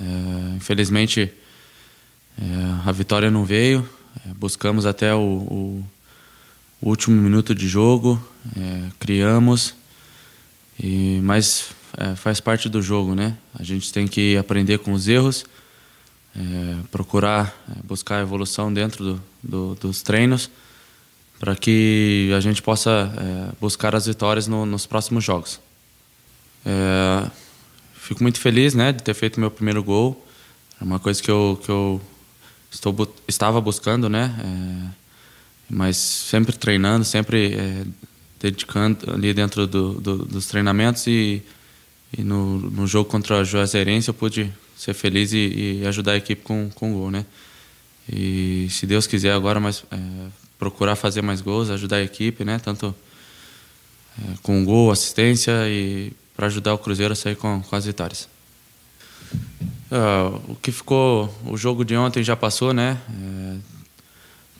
É, infelizmente, é, a vitória não veio. É, buscamos até o, o, último minuto de jogo, é, criamos, e, mas é, faz parte do jogo, né? A gente tem que aprender com os erros, é, procurar buscar evolução dentro do, do, dos treinos para que a gente possa buscar as vitórias no, nos próximos jogos. Fico muito feliz, né, de ter feito meu primeiro gol. É uma coisa que eu, que eu estou estava buscando, né? É, mas sempre treinando, sempre é, dedicando ali dentro do, do, dos treinamentos e, e no, no, jogo contra a Juazeirense eu pude ser feliz e, e, ajudar a equipe com com gol, né? E se Deus quiser agora mais é, procurar fazer mais gols, ajudar a equipe, né? Tanto é, com gol, assistência e para ajudar o Cruzeiro a sair com, com as vitórias. Uh, o que ficou, o jogo de ontem já passou, né? É,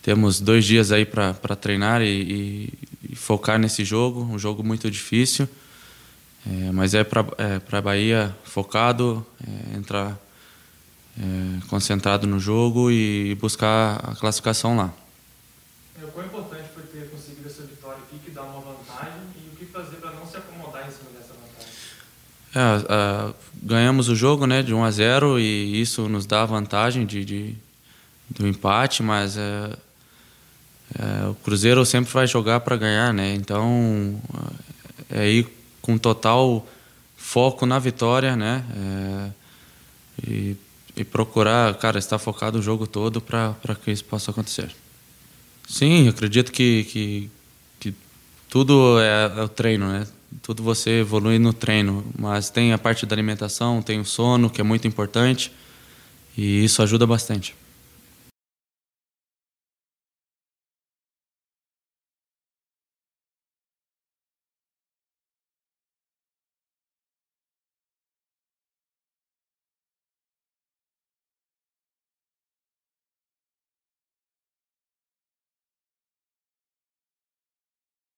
temos dois dias aí para treinar e, e, e, focar nesse jogo, um jogo muito difícil, é, mas é para é para Bahia focado, é, entrar é, concentrado no jogo e buscar a classificação lá. É, o quão importante foi ter conseguido essa vitória aqui, que dá uma vantagem, e o que fazer para não se acomodar em cima dessa vantagem? É, ganhamos o jogo né, de 1 a 0 e isso nos dá a vantagem de, de do empate, mas é, é, o Cruzeiro sempre vai jogar para ganhar, né? Então é ir com total foco na vitória, né? E, e, procurar, cara, estar focado o jogo todo para que isso possa acontecer. Sim, acredito que, que tudo é, é o treino, né? tudo você evolui no treino, mas tem a parte da alimentação, tem o sono, que é muito importante, e isso ajuda bastante.